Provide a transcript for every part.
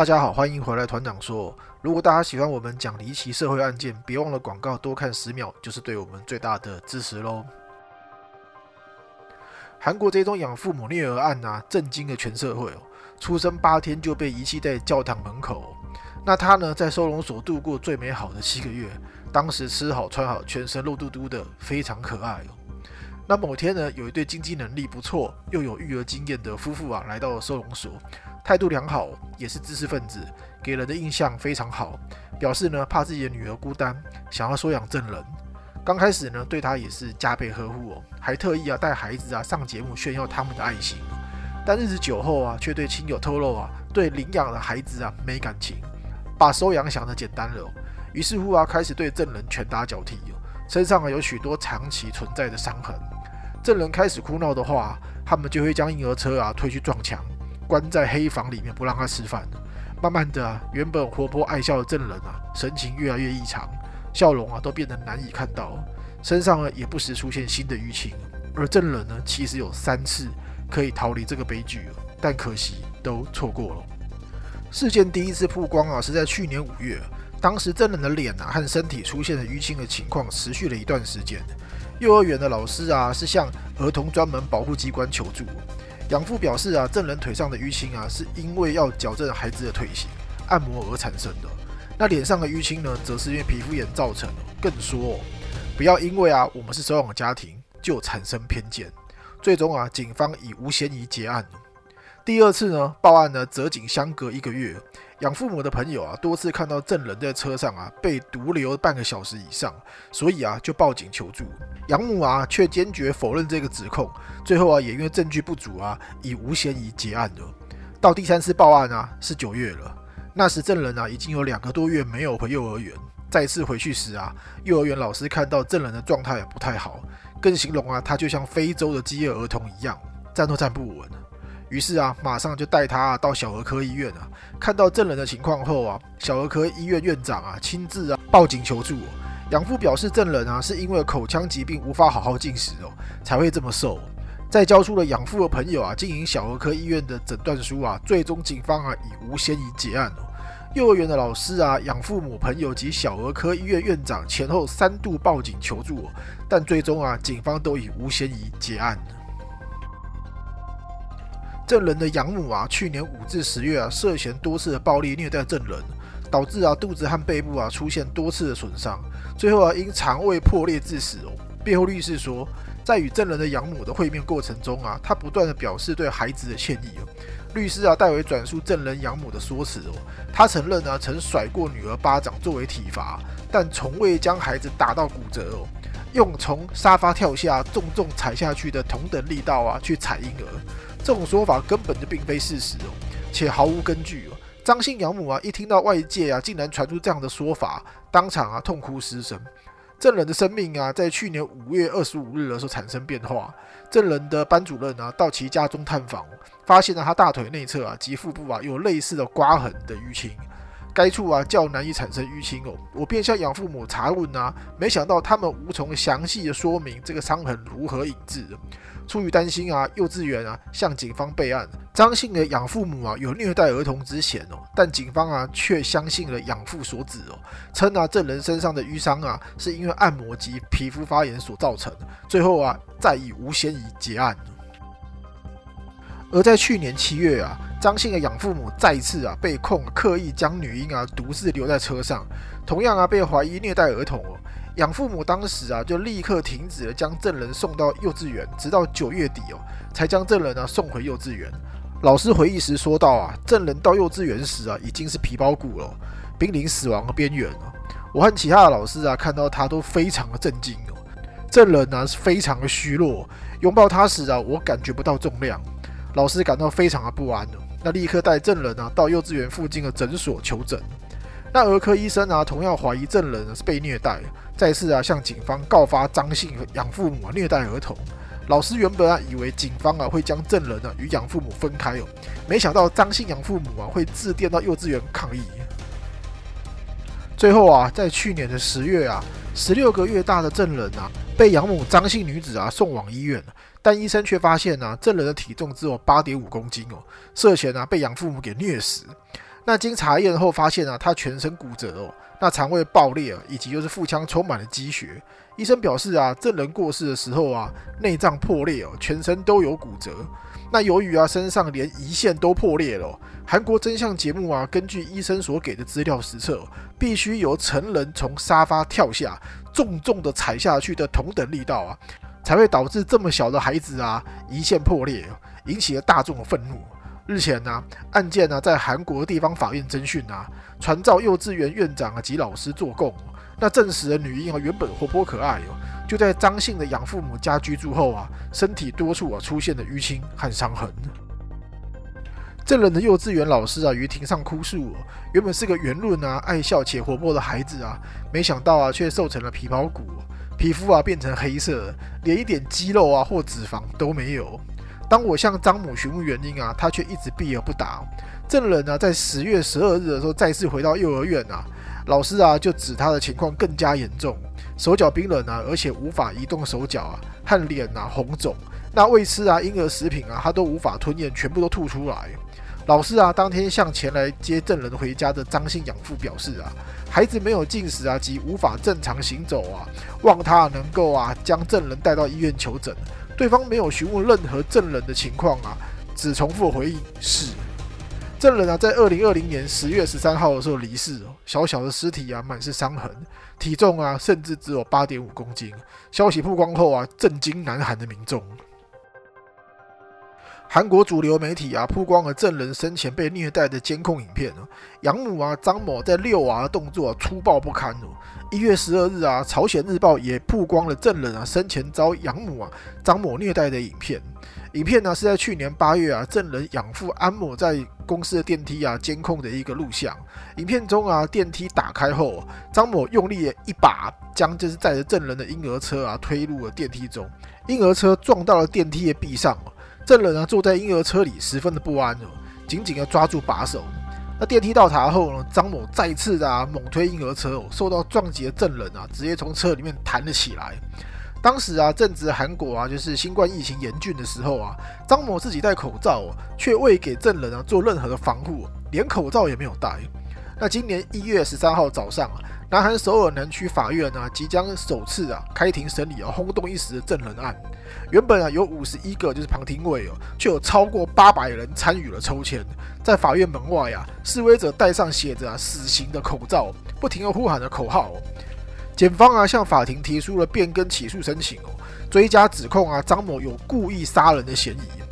大家好，欢迎回来。团长说，如果大家喜欢我们讲离奇社会案件，别忘了广告多看十秒，就是对我们最大的支持喽。韩国这宗养父母虐儿案啊，震惊了全社会哦。出生八天就被遗弃在教堂门口，那他呢，在收容所度过最美好的七个月，当时吃好穿好，全身肉嘟嘟的，非常可爱哦。那某天呢，有一对经济能力不错又有育儿经验的夫妇啊，来到了收容所。态度良好，也是知识分子，给人的印象非常好。表示呢，怕自己的女儿孤单，想要收养证人。刚开始呢，对她也是加倍呵护哦，还特意啊带孩子啊上节目炫耀他们的爱心。但日子久后啊，却对亲友透露啊，对领养的孩子啊没感情，把收养想的简单了。于是乎啊，开始对证人拳打脚踢哦，身上啊有许多长期存在的伤痕。证人开始哭闹的话，他们就会将婴儿车啊推去撞墙。关在黑房里面不让他吃饭，慢慢的，原本活泼爱笑的证人啊，神情越来越异常，笑容啊都变得难以看到，身上呢也不时出现新的淤青。而证人呢，其实有三次可以逃离这个悲剧，但可惜都错过了。事件第一次曝光啊，是在去年五月，当时证人的脸啊和身体出现了淤青的情况持续了一段时间，幼儿园的老师啊是向儿童专门保护机关求助。养父表示啊，证人腿上的淤青啊，是因为要矫正孩子的腿型，按摩而产生的。那脸上的淤青呢，则是因为皮肤炎造成的。更说，不要因为啊，我们是收养家庭就产生偏见。最终啊，警方以无嫌疑结案。第二次呢，报案呢，则仅相隔一个月。养父母的朋友啊，多次看到证人在车上啊被独留半个小时以上，所以啊就报警求助。养母啊却坚决否认这个指控，最后啊也因为证据不足啊，以无嫌疑结案了。到第三次报案啊是九月了，那时证人啊已经有两个多月没有回幼儿园，再次回去时啊，幼儿园老师看到证人的状态不太好，更形容啊他就像非洲的饥饿儿童一样，站都站不稳。于是啊，马上就带他到小儿科医院啊。看到证人的情况后啊，小儿科医院院长啊亲自啊报警求助。养父表示，证人啊是因为口腔疾病无法好好进食哦，才会这么瘦。在交出了养父的朋友啊经营小儿科医院的诊断书啊，最终警方啊以无嫌疑结案。幼儿园的老师啊、养父母朋友及小儿科医院院长前后三度报警求助，但最终啊警方都以无嫌疑结案。证人的养母啊，去年五至十月啊，涉嫌多次的暴力虐待证人，导致啊肚子和背部啊出现多次的损伤，最后啊因肠胃破裂致死哦。辩护律师说，在与证人的养母的会面过程中啊，他不断的表示对孩子的歉意哦。律师啊代为转述证人养母的说辞哦，他承认啊曾甩过女儿巴掌作为体罚，但从未将孩子打到骨折哦，用从沙发跳下重重踩下去的同等力道啊去踩婴儿。这种说法根本就并非事实哦，且毫无根据哦。张姓养母啊，一听到外界啊竟然传出这样的说法，当场啊痛哭失声。证人的生命啊，在去年五月二十五日的时候产生变化。证人的班主任啊，到其家中探访，发现了他大腿内侧啊及腹部啊有类似的刮痕的淤青，该处啊较难以产生淤青哦。我便向养父母查问啊，没想到他们无从详细的说明这个伤痕如何引致的。出于担心啊，幼稚园啊向警方备案，张姓的养父母啊有虐待儿童之嫌哦，但警方啊却相信了养父所指哦，称啊这人身上的淤伤啊是因为按摩及皮肤发炎所造成，最后啊再以无嫌疑结案。而在去年七月啊，张姓的养父母再次啊被控刻意将女婴啊独自留在车上，同样啊被怀疑虐待儿童哦。养父母当时啊，就立刻停止了将证人送到幼稚园，直到九月底哦，才将证人呢送回幼稚园。老师回忆时说道啊，证人到幼稚园时啊，已经是皮包骨了，濒临死亡的边缘了。我和其他的老师啊，看到他都非常的震惊哦。证人呢是非常的虚弱，拥抱他时啊，我感觉不到重量。老师感到非常的不安哦，那立刻带证人啊到幼稚园附近的诊所求诊。那儿科医生啊，同样怀疑证人是被虐待，再次啊向警方告发张姓养父母啊虐待儿童。老师原本啊以为警方啊会将证人啊与养父母分开哦，没想到张姓养父母啊会致电到幼稚园抗议。最后啊，在去年的十月啊，十六个月大的证人啊被养母张姓女子啊送往医院，但医生却发现呢证人的体重只有八点五公斤哦，涉嫌啊被养父母给虐死。那经查验后发现呢，他全身骨折哦，那肠胃爆裂啊以及就是腹腔充满了积血。医生表示啊，证人过世的时候啊，内脏破裂哦，全身都有骨折。那由于啊，身上连胰腺都破裂了，韩国真相节目啊，根据医生所给的资料实测，必须由成人从沙发跳下，重重的踩下去的同等力道啊，才会导致这么小的孩子啊，胰腺破裂，引起了大众的愤怒。日前呢，案件呢在韩国地方法院侦讯啊，传召幼稚园院长啊及老师作供，那证实了女婴啊原本活泼可爱哦。就在张姓的养父母家居住后啊，身体多处啊出现了淤青和伤痕。证人的幼稚园老师啊于庭上哭诉，原本是个圆润啊、爱笑且活泼的孩子啊，没想到啊却瘦成了皮包骨，皮肤啊变成黑色，连一点肌肉啊或脂肪都没有。当我向张母询问原因啊，他却一直避而不答。证人呢在十月十二日的时候再次回到幼儿园啊，老师啊就指他的情况更加严重。手脚冰冷啊，而且无法移动手脚啊，和脸啊红肿。那喂吃啊婴儿食品啊，他都无法吞咽，全部都吐出来。老师啊，当天向前来接证人回家的张姓养父表示啊，孩子没有进食啊，及无法正常行走啊，望他能够啊将证人带到医院求诊。对方没有询问任何证人的情况啊，只重复回应是。证人啊，在二零二零年十月十三号的时候离世，小小的尸体啊，满是伤痕，体重啊，甚至只有八点五公斤。消息曝光后啊，震惊南韩的民众。韩国主流媒体啊，曝光了证人生前被虐待的监控影片哦。养母啊，张某在遛娃的动作粗暴不堪哦。一月十二日啊，朝鲜日报也曝光了证人啊生前遭养母啊张某虐待的影片。影片呢是在去年八月啊，证人养父安某在公司的电梯啊监控的一个录像。影片中啊，电梯打开后，张某用力一把将就是载着证人的婴儿车啊推入了电梯中，婴儿车撞到了电梯的壁上。证人啊坐在婴儿车里十分的不安哦，紧紧的抓住把手。那电梯到达后呢，张某再次啊猛推婴儿车哦，受到撞击的证人啊直接从车里面弹了起来。当时啊，正值韩国啊，就是新冠疫情严峻的时候啊，张某自己戴口罩，却未给证人啊做任何的防护，连口罩也没有戴。那今年一月十三号早上啊，南韩首尔南区法院啊，即将首次啊开庭审理啊轰动一时的证人案。原本啊有五十一个就是旁听位哦，却有超过八百人参与了抽签。在法院门外啊，示威者戴上写着“死刑”的口罩，不停的呼喊着口号。检方啊向法庭提出了变更起诉申请哦，追加指控啊张某有故意杀人的嫌疑。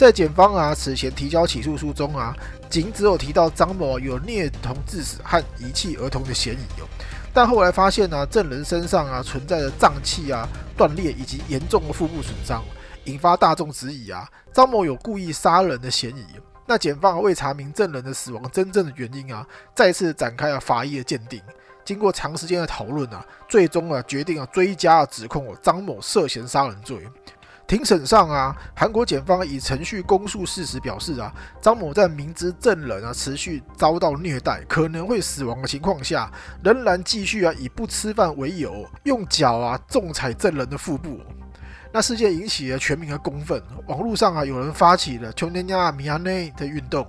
在检方啊此前提交起诉书中啊，仅只有提到张某有虐童致死和遗弃儿童的嫌疑哦，但后来发现呢证人身上啊存在着脏器啊断裂以及严重的腹部损伤，引发大众质疑啊张某有故意杀人的嫌疑。那检方为查明证人的死亡真正的原因啊，再次展开了法医的鉴定。经过长时间的讨论啊，最终啊决定啊追加指控张某涉嫌杀人罪。庭审上啊，韩国检方以程序公诉事实表示啊，张某在明知证人啊持续遭到虐待，可能会死亡的情况下，仍然继续啊以不吃饭为由，用脚啊重踩证人的腹部。那事件引起了全民的公愤，网络上啊有人发起了“穷年亚米亚内”的运动。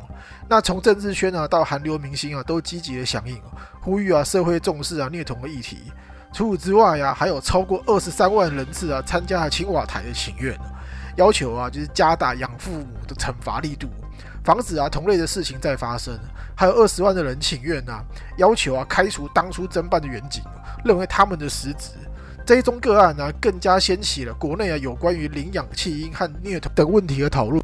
那从政治圈啊到韩流明星啊都积极的响应，呼吁啊社会重视啊虐童的议题。除此之外呀，还有超过二十三万人次啊参加了青瓦台的请愿，要求啊就是加大养父母的惩罚力度，防止啊同类的事情再发生。还有二十万的人请愿啊，要求啊开除当初侦办的远景，认为他们的失职。这一宗个案呢，更加掀起了国内啊有关于领养弃婴和虐童等问题的讨论。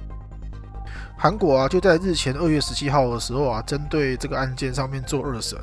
韩国啊就在日前二月十七号的时候啊，针对这个案件上面做二审。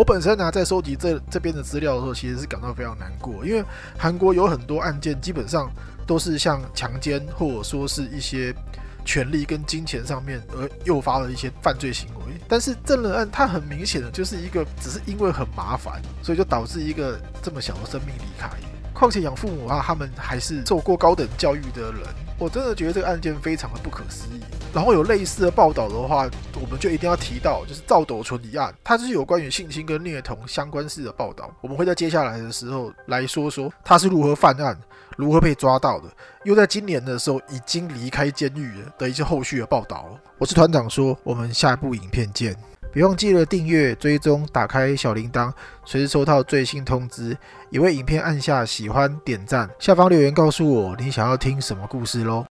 我本身呢在收集这这边的资料的时候，其实是感到非常难过，因为韩国有很多案件基本上都是像强奸或者说是一些。权力跟金钱上面而诱发的一些犯罪行为，但是证人案它很明显的就是一个，只是因为很麻烦，所以就导致一个这么小的生命离开。况且养父母啊，他们还是受过高等教育的人，我真的觉得这个案件非常的不可思议。然后有类似的报道的话，我们就一定要提到，就是赵斗淳一案，它是有关于性侵跟虐童相关式的报道。我们会在接下来的时候来说说他是如何犯案。如何被抓到的，又在今年的时候已经离开监狱了的一些后续的报道。我是团长，说我们下一部影片见。别忘记了订阅、追踪、打开小铃铛，随时收到最新通知。也为影片按下喜欢、点赞，下方留言告诉我你想要听什么故事喽。